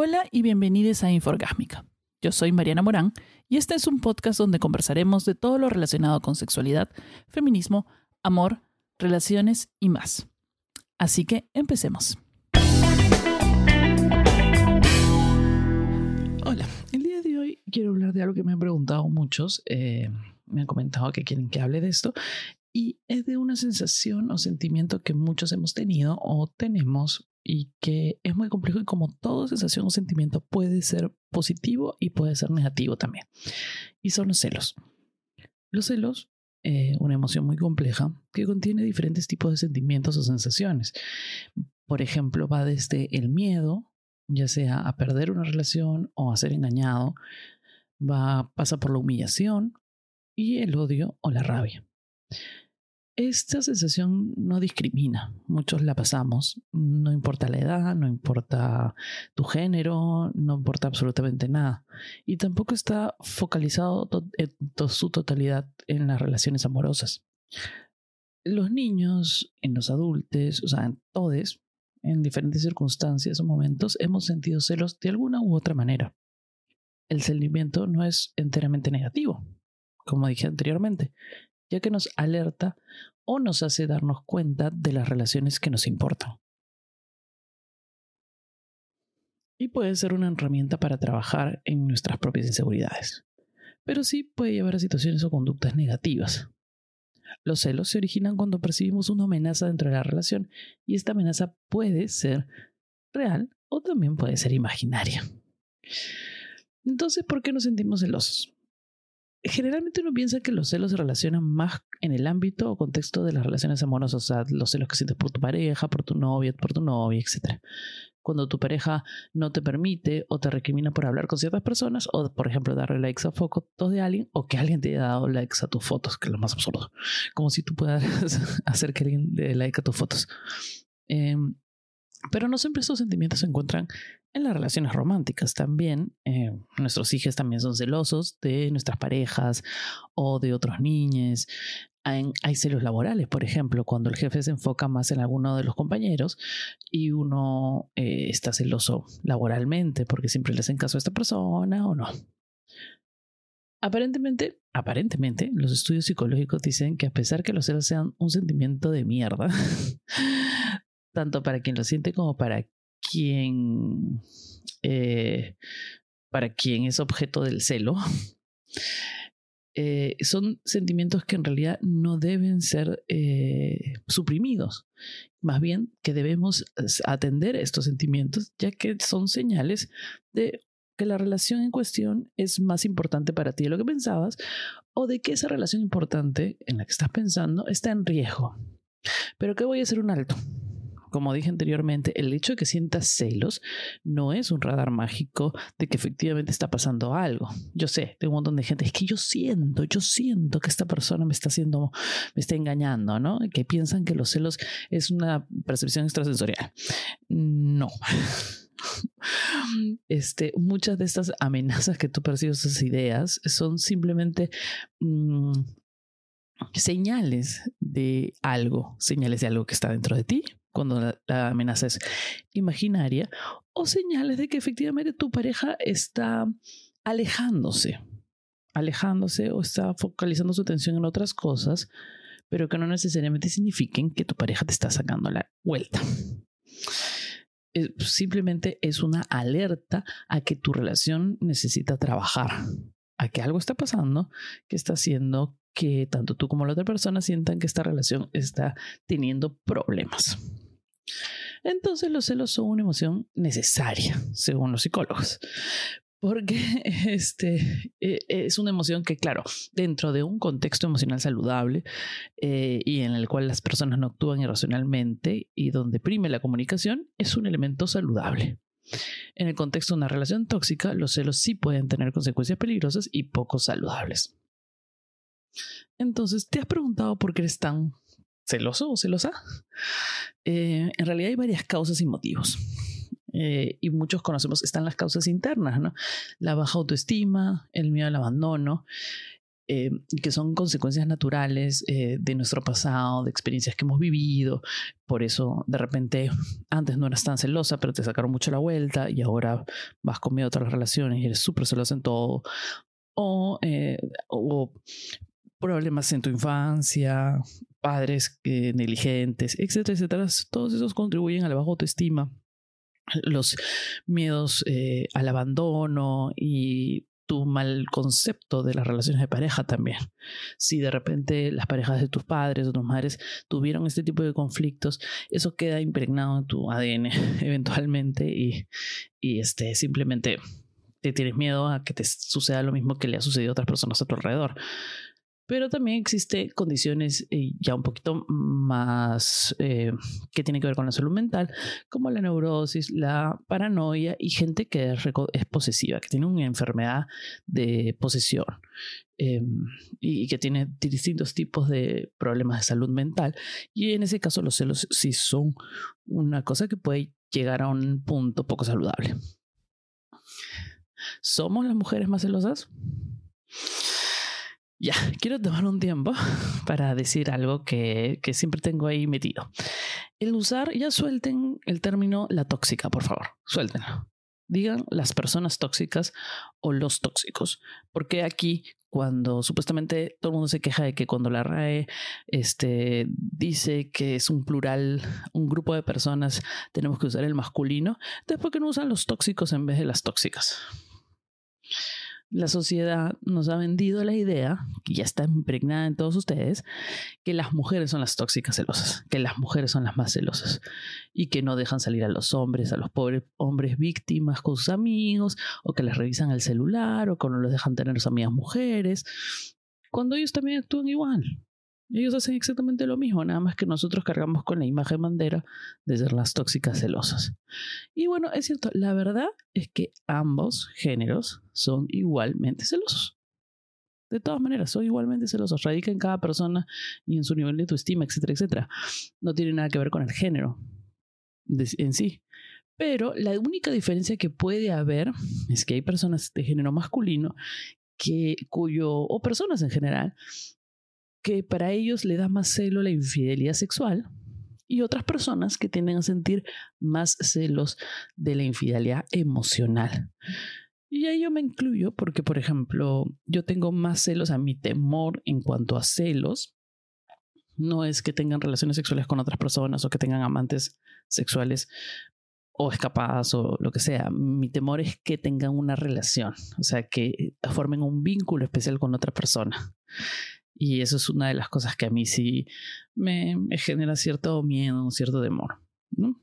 Hola y bienvenidos a Inforgásmica. Yo soy Mariana Morán y este es un podcast donde conversaremos de todo lo relacionado con sexualidad, feminismo, amor, relaciones y más. Así que empecemos. Hola, el día de hoy quiero hablar de algo que me han preguntado muchos. eh, me han comentado que quieren que hable de esto y es de una sensación o sentimiento que muchos hemos tenido o tenemos y que es muy complejo y como toda sensación o sentimiento puede ser positivo y puede ser negativo también. Y son los celos. Los celos, eh, una emoción muy compleja que contiene diferentes tipos de sentimientos o sensaciones. Por ejemplo, va desde el miedo, ya sea a perder una relación o a ser engañado, va, pasa por la humillación y el odio o la rabia. Esta sensación no discrimina, muchos la pasamos, no importa la edad, no importa tu género, no importa absolutamente nada. Y tampoco está focalizado en to- su totalidad en las relaciones amorosas. Los niños, en los adultos, o sea, en todos, en diferentes circunstancias o momentos, hemos sentido celos de alguna u otra manera. El sentimiento no es enteramente negativo, como dije anteriormente, ya que nos alerta o nos hace darnos cuenta de las relaciones que nos importan. Y puede ser una herramienta para trabajar en nuestras propias inseguridades, pero sí puede llevar a situaciones o conductas negativas. Los celos se originan cuando percibimos una amenaza dentro de la relación y esta amenaza puede ser real o también puede ser imaginaria. Entonces, ¿por qué nos sentimos celosos? Generalmente uno piensa que los celos se relacionan más en el ámbito o contexto de las relaciones amorosas, o sea, los celos que sientes por tu pareja, por tu novia, por tu novia, etc. Cuando tu pareja no te permite o te recrimina por hablar con ciertas personas, o por ejemplo darle likes a fotos de alguien, o que alguien te haya dado likes a tus fotos, que es lo más absurdo. Como si tú puedas hacer que alguien le dé like a tus fotos. Eh, pero no siempre esos sentimientos se encuentran en las relaciones románticas. También eh, nuestros hijos también son celosos de nuestras parejas o de otros niños. Hay, celos laborales, por ejemplo, cuando el jefe se enfoca más en alguno de los compañeros y uno eh, está celoso laboralmente porque siempre le hacen caso a esta persona o no. Aparentemente, aparentemente, los estudios psicológicos dicen que a pesar que los celos sean un sentimiento de mierda, tanto para quien lo siente como para quien eh, para quien es objeto del celo. Eh, son sentimientos que en realidad no deben ser eh, suprimidos. Más bien que debemos atender estos sentimientos ya que son señales de que la relación en cuestión es más importante para ti de lo que pensabas o de que esa relación importante en la que estás pensando está en riesgo. Pero que voy a hacer un alto como dije anteriormente, el hecho de que sientas celos no es un radar mágico de que efectivamente está pasando algo. Yo sé, tengo un montón de gente, es que yo siento, yo siento que esta persona me está haciendo, me está engañando, ¿no? Que piensan que los celos es una percepción extrasensorial. No. Este, muchas de estas amenazas que tú percibes, esas ideas, son simplemente mmm, señales de algo, señales de algo que está dentro de ti, cuando la, amenaza es imaginaria, o señales de que efectivamente tu pareja está alejándose, alejándose o está focalizando su atención en otras cosas, pero que no necesariamente signifiquen que tu pareja te está sacando la vuelta. Es, simplemente es una alerta a que tu relación necesita trabajar, a que algo está pasando que está haciendo que tanto tú como la otra persona sientan que esta relación está teniendo problemas. Entonces los celos son una emoción necesaria, según los psicólogos, porque este, es una emoción que, claro, dentro de un contexto emocional saludable eh, y en el cual las personas no actúan irracionalmente y donde prime la comunicación, es un elemento saludable. En el contexto de una relación tóxica, los celos sí pueden tener consecuencias peligrosas y poco saludables. Entonces, ¿te has preguntado por qué eres tan celoso o celosa? Eh, en realidad hay varias causas y motivos. Eh, y muchos conocemos, están las causas internas, ¿no? La baja autoestima, el miedo al abandono, eh, que son consecuencias naturales de nuestro pasado, de experiencias que hemos vivido. Por eso, de repente, antes no eras tan celosa, pero te sacaron mucho la vuelta y ahora vas con miedo a otras relaciones y eres súper celosa en todo. O, o problemas en tu infancia, padres negligentes, etcétera, etcétera. Todos esos contribuyen a la baja autoestima los miedos al abandono y tu mal concepto de las relaciones de pareja también. Si de repente las parejas de tus padres o tus madres tuvieron este tipo de conflictos, eso queda impregnado en tu ADN eventualmente y, y este, simplemente te tienes miedo a que te suceda lo mismo que le ha sucedido a otras personas a tu alrededor. Pero también existen condiciones eh, ya un poquito más eh, que tienen que ver con la salud mental, como la neurosis, la paranoia y gente que es, posesiva, que tiene una enfermedad de posesión em, y, que tiene distintos tipos de problemas de salud mental. Y en ese caso los celos sí son una cosa que puede llegar a un punto poco saludable. ¿Somos las mujeres más celosas? Ya, quiero tomar un tiempo para decir algo que, que, siempre tengo ahí metido. El usar, ya suelten el término la tóxica, por favor, suéltenlo. Digan las personas tóxicas o los tóxicos. Porque aquí, cuando supuestamente todo el mundo se queja de que cuando la RAE este, dice que es un plural, un grupo de personas, tenemos que usar el masculino, después que no usan los tóxicos en vez de las tóxicas la sociedad nos ha vendido la idea, que ya está impregnada en todos ustedes, que las mujeres son las tóxicas celosas, que las mujeres son las más celosas y que no dejan salir a los hombres, a los pobres hombres víctimas con sus amigos, o que les revisan el celular, o que no los dejan tener sus amigas mujeres, cuando ellos también actúan igual. Ellos hacen exactamente lo mismo, nada más que nosotros cargamos con la imagen bandera de ser las tóxicas celosas. Y bueno, es cierto, la verdad es que ambos géneros son igualmente celosos. De todas maneras, son igualmente celosos. Radica en cada persona y en su nivel de autoestima, etcétera, etcétera. No tiene nada que ver con el género en sí. Pero la única diferencia que puede haber es que hay personas de género masculino que, cuyo, o personas en general, que para ellos le da más celo la infidelidad sexual y otras personas que tienden a sentir más celos de la infidelidad emocional. Y ahí yo me incluyo porque, por ejemplo, yo tengo más celos a mi temor en cuanto a celos. No es que tengan relaciones sexuales con otras personas o que tengan amantes sexuales o escapadas o lo que sea. Mi temor es que tengan una relación, o sea, que formen un vínculo especial con otra persona. Y eso es una de las cosas que a mí sí me, genera cierto miedo, cierto temor. ¿no?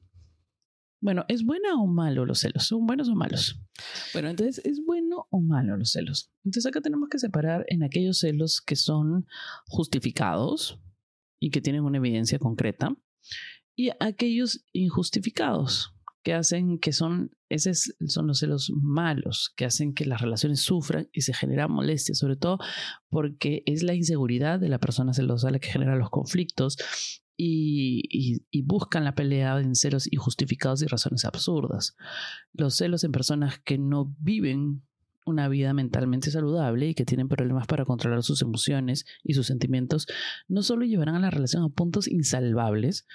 Bueno, ¿es buena o malo los celos? ¿Son buenos o malos? Bueno, entonces, ¿es bueno o malo los celos? Entonces acá tenemos que separar en aquellos celos que son justificados y que tienen una evidencia concreta y aquellos injustificados que hacen que son, esos son los celos malos, que hacen que las relaciones sufran y se genera molestia, sobre todo porque es la inseguridad de la persona celosa la que genera los conflictos y, y, buscan la pelea en celos injustificados y razones absurdas. Los celos en personas que no viven una vida mentalmente saludable y que tienen problemas para controlar sus emociones y sus sentimientos, no solo llevarán a la relación a puntos insalvables,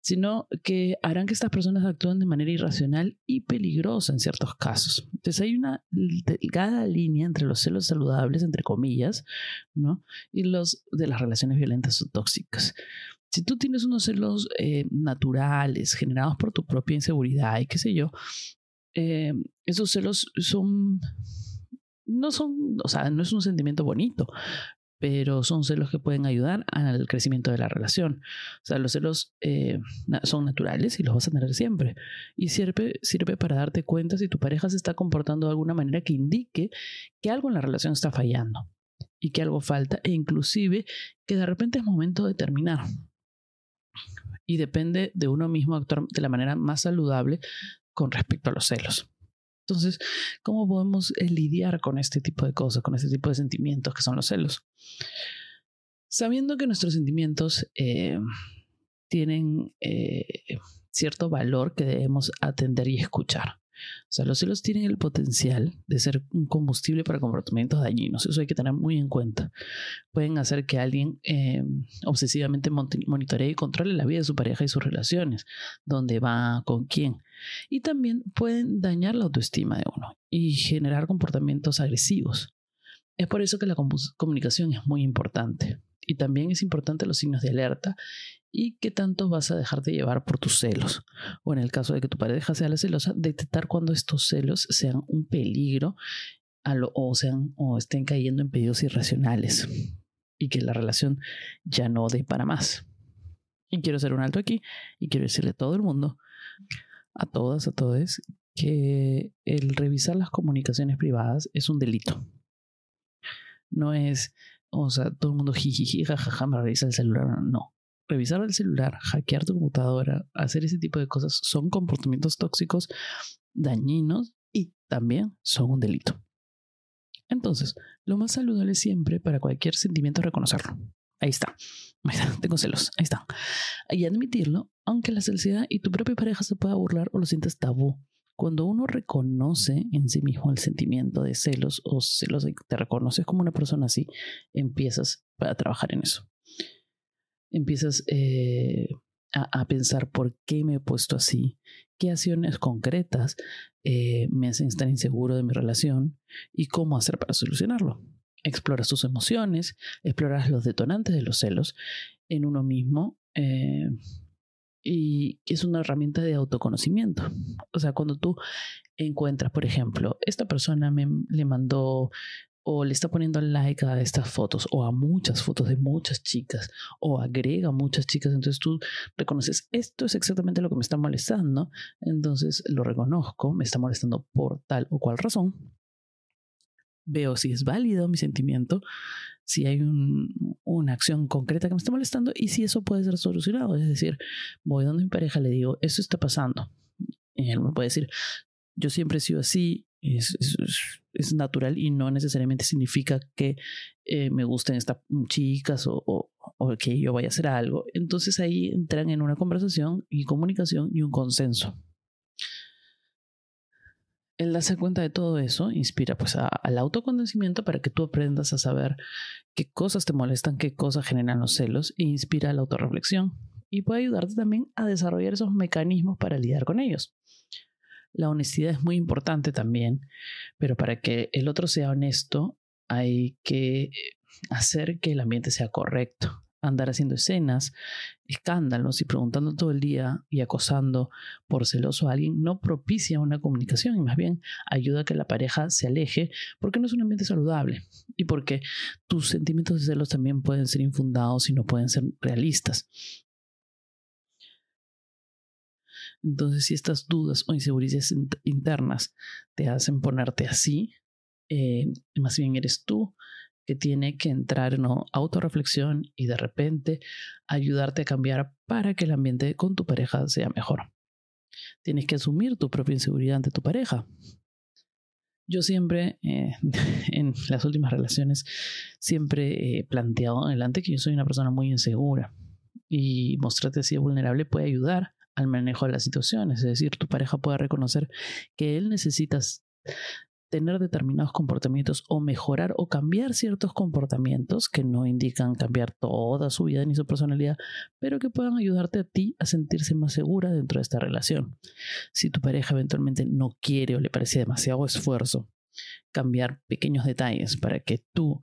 sino que harán que estas personas actúen de manera irracional y peligrosa en ciertos casos. Entonces hay una delgada línea entre los celos saludables, entre comillas, ¿no? y los de las relaciones violentas o tóxicas. Si tú tienes unos celos eh, naturales, generados por tu propia inseguridad y qué sé yo, eh, esos celos son no son, o sea, no es un sentimiento bonito, pero son celos que pueden ayudar al crecimiento de la relación. O sea, los celos eh, son naturales y los vas a tener siempre. Y sirve, sirve para darte cuenta si tu pareja se está comportando de alguna manera que indique que algo en la relación está fallando y que algo falta e inclusive que de repente es momento de terminar. Y depende de uno mismo actuar de la manera más saludable con respecto a los celos. Entonces, ¿cómo podemos eh, lidiar con este tipo de cosas, con este tipo de sentimientos que son los celos? Sabiendo que nuestros sentimientos eh, tienen eh, cierto valor que debemos atender y escuchar. O sea, los celos tienen el potencial de ser un combustible para comportamientos dañinos. Eso hay que tener muy en cuenta. Pueden hacer que alguien obsesivamente monitoree y controle la vida de su pareja y sus relaciones, dónde va, con quién. Y también pueden dañar la autoestima de uno y generar comportamientos agresivos. Es por eso que la comunicación es muy importante. Y también es importante los signos de alerta y qué tanto vas a dejarte llevar por tus celos. O en el caso de que tu pareja sea la celosa, detectar cuando estos celos sean un peligro o, sean, o estén cayendo en pedidos irracionales y que la relación ya no dé para más. Y quiero hacer un alto aquí y quiero decirle a todo el mundo, a todas, a todos, que el revisar las comunicaciones privadas es un delito. No es, o sea, todo el mundo jijiji, jajaja, me revisa el celular. No revisar el celular, hackear tu computadora, hacer ese tipo de cosas son comportamientos tóxicos, dañinos y también son un delito. Entonces, lo más saludable siempre para cualquier sentimiento es reconocerlo. Ahí está. Ahí está. Tengo celos. Ahí está. Y admitirlo, aunque la celosidad y tu propia pareja se pueda burlar o lo sientas tabú. Cuando uno reconoce en sí mismo el sentimiento de celos o celos te reconoces como una persona así, empiezas a trabajar en eso empiezas eh, a, pensar por qué me he puesto así, qué acciones concretas eh, me hacen estar inseguro de mi relación y cómo hacer para solucionarlo. Exploras tus emociones, exploras los detonantes de los celos en uno mismo eh, y es una herramienta de autoconocimiento. O sea, cuando tú encuentras, por ejemplo, esta persona me le mandó o le está poniendo like a estas fotos o a muchas fotos de muchas chicas o agrega muchas chicas, entonces tú reconoces, esto es exactamente lo que me está molestando, entonces lo reconozco, me está molestando por tal o cual razón, veo si es válido mi sentimiento, si hay una acción concreta que me está molestando y si eso puede ser solucionado, es decir, voy donde mi pareja le digo, eso está pasando. Y él me puede decir, yo siempre he sido así, es, es, natural y no necesariamente significa que eh, me gusten estas chicas o, o, o, que yo vaya a hacer algo. Entonces ahí entran en una conversación y comunicación y un consenso. El darse cuenta de todo eso inspira pues al autoconocimiento para que tú aprendas a saber qué cosas te molestan, qué cosas generan los celos e inspira la autorreflexión y puede ayudarte también a desarrollar esos mecanismos para lidiar con ellos. La honestidad es muy importante también, pero para que el otro sea honesto hay que hacer que el ambiente sea correcto. Andar haciendo escenas, escándalos y preguntando todo el día y acosando por celoso a alguien no propicia una comunicación y más bien ayuda a que la pareja se aleje porque no es un ambiente saludable y porque tus sentimientos de celos también pueden ser infundados y no pueden ser realistas. Entonces, si estas dudas o inseguridades internas te hacen ponerte así, eh, más bien eres tú tiene que entrar en autorreflexión y de repente ayudarte a cambiar para que el ambiente con tu pareja sea mejor. Tienes que asumir tu propia inseguridad ante tu pareja. Yo siempre, eh, en las últimas relaciones, siempre he planteado adelante que yo soy una persona muy insegura y mostrarte así vulnerable puede ayudar al manejo de las situaciones. Es decir, tu pareja puede reconocer que él necesita tener determinados comportamientos o mejorar o cambiar ciertos comportamientos que no indican cambiar toda su vida ni su personalidad, pero que puedan ayudarte a ti a sentirse más segura dentro de esta relación. Si tu pareja eventualmente no quiere o le parece demasiado esfuerzo cambiar pequeños detalles para que tú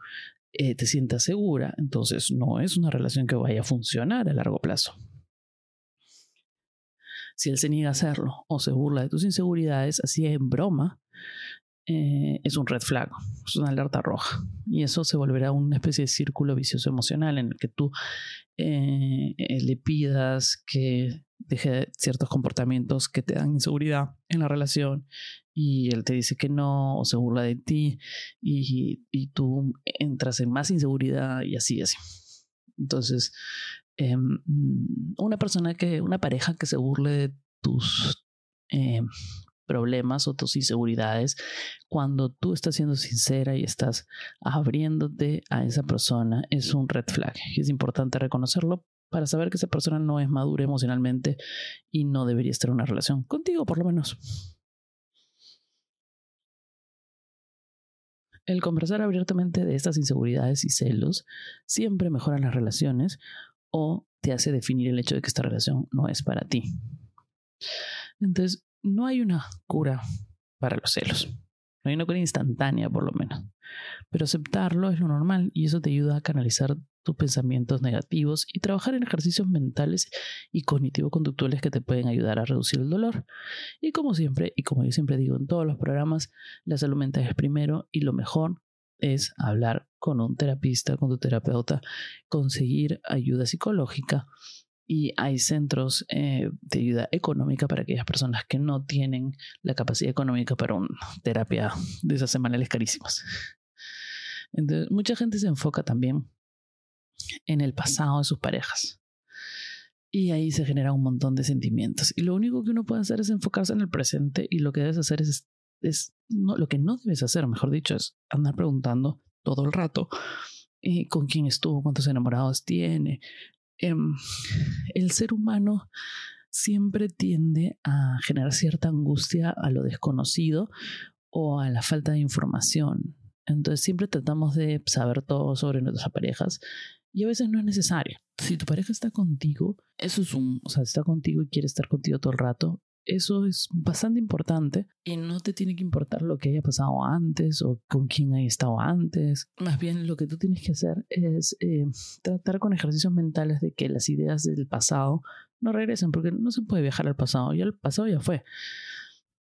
eh, te sientas segura, entonces no es una relación que vaya a funcionar a largo plazo. Si él se niega a hacerlo o se burla de tus inseguridades, así en broma, eh, es un red flag, es una alerta roja. Y eso se volverá una especie de círculo vicioso emocional en el que tú eh, eh, le pidas que deje ciertos comportamientos que te dan inseguridad en la relación y él te dice que no o se burla de ti y, y tú entras en más inseguridad y así, así. Entonces, Em, una persona que, una pareja que se burle de tus em, problemas o tus inseguridades, cuando tú estás siendo sincera y estás abriéndote a esa persona, es un red flag. Es importante reconocerlo para saber que esa persona no es madura emocionalmente y no debería estar en una relación contigo, por lo menos. El conversar abiertamente de estas inseguridades y celos siempre mejora las relaciones o te hace definir el hecho de que esta relación no es para ti. Entonces, no hay una cura para los celos. No hay una cura instantánea, por lo menos. Pero aceptarlo es lo normal y eso te ayuda a canalizar tus pensamientos negativos y trabajar en ejercicios mentales y cognitivo-conductuales que te pueden ayudar a reducir el dolor. Y como siempre, y como yo siempre digo en todos los programas, la salud mental es primero y lo mejor es hablar con un terapista, con tu terapeuta, conseguir ayuda psicológica y hay centros eh, de ayuda económica para aquellas personas que no tienen la capacidad económica para una terapia de esas semanales carísimas. Entonces, mucha gente se enfoca también en el pasado de sus parejas. Y ahí se genera un montón de sentimientos. Y lo único que uno puede hacer es enfocarse en el presente y lo que debes hacer es, es no, lo que no debes hacer, mejor dicho, es andar preguntando todo el rato eh, con quién estuvo, cuántos enamorados tiene, Em, el ser humano siempre tiende a generar cierta angustia a lo desconocido o a la falta de información. Entonces siempre tratamos de saber todo sobre nuestras parejas y a veces no es necesario. Si tu pareja está contigo, eso es un, o sea, está contigo y quiere estar contigo todo el rato, eso es bastante importante y no te tiene que importar lo que haya pasado antes o con quién haya estado antes. Más bien lo que tú tienes que hacer es eh, tratar con ejercicios mentales de que las ideas del pasado no regresen porque no se puede viajar al pasado, ya el pasado ya fue.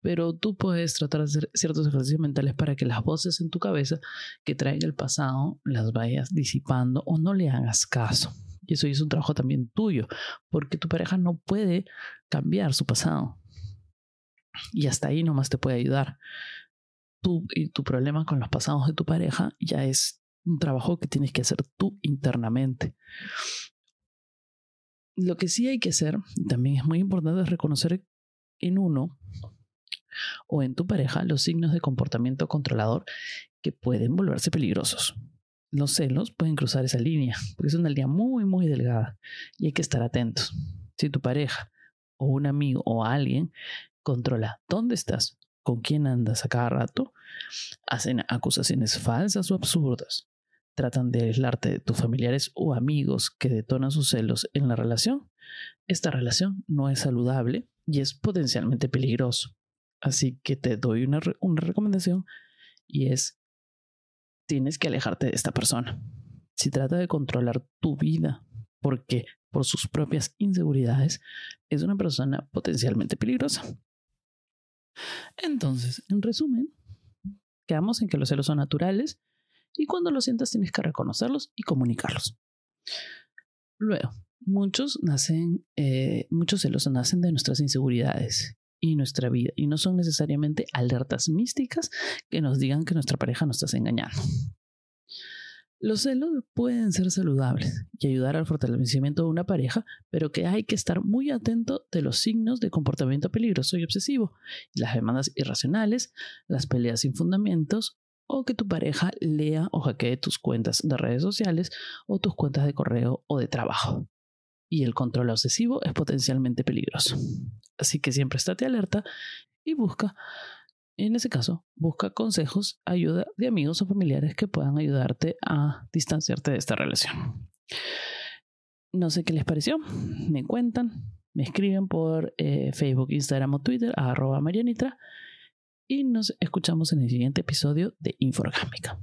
Pero tú puedes tratar de hacer ciertos ejercicios mentales para que las voces en tu cabeza que traen el pasado las vayas disipando o no le hagas caso. Y eso es un trabajo también tuyo, porque tu pareja no puede cambiar su pasado y hasta ahí nomás te puede ayudar. Tú y tu problema con los pasados de tu pareja ya es un trabajo que tienes que hacer tú internamente. Lo que sí hay que hacer, también es muy importante, es reconocer en uno o en tu pareja los signos de comportamiento controlador que pueden volverse peligrosos. Los celos pueden cruzar esa línea, porque es una línea muy, muy delgada y hay que estar atentos. Si tu pareja o un amigo o alguien controla dónde estás, con quién andas a cada rato, hacen acusaciones falsas o absurdas, tratan de aislarte de tus familiares o amigos que detonan sus celos en la relación, esta relación no es saludable y es potencialmente peligroso. Así que te doy una, una recomendación y es, tienes que alejarte de esta persona. Si trata de controlar tu vida, porque por sus propias inseguridades, es una persona potencialmente peligrosa. Entonces, en resumen, quedamos en que los celos son naturales y cuando los sientas tienes que reconocerlos y comunicarlos. Luego, muchos nacen, eh, muchos celos nacen de nuestras inseguridades y nuestra vida y no son necesariamente alertas místicas que nos digan que nuestra pareja nos está engañando. Los celos pueden ser saludables y ayudar al fortalecimiento de una pareja, pero que hay que estar muy atento de los signos de comportamiento peligroso y obsesivo, las demandas irracionales, las peleas sin fundamentos o que tu pareja lea o hackee tus cuentas de redes sociales o tus cuentas de correo o de trabajo. Y el control obsesivo es potencialmente peligroso. Así que siempre estate alerta y busca en ese caso, busca consejos, ayuda de amigos o familiares que puedan ayudarte a distanciarte de esta relación. No sé qué les pareció, me cuentan, me escriben por eh, Facebook, Instagram o Twitter, arroba Marianitra, y nos escuchamos en el siguiente episodio de Inforgámica.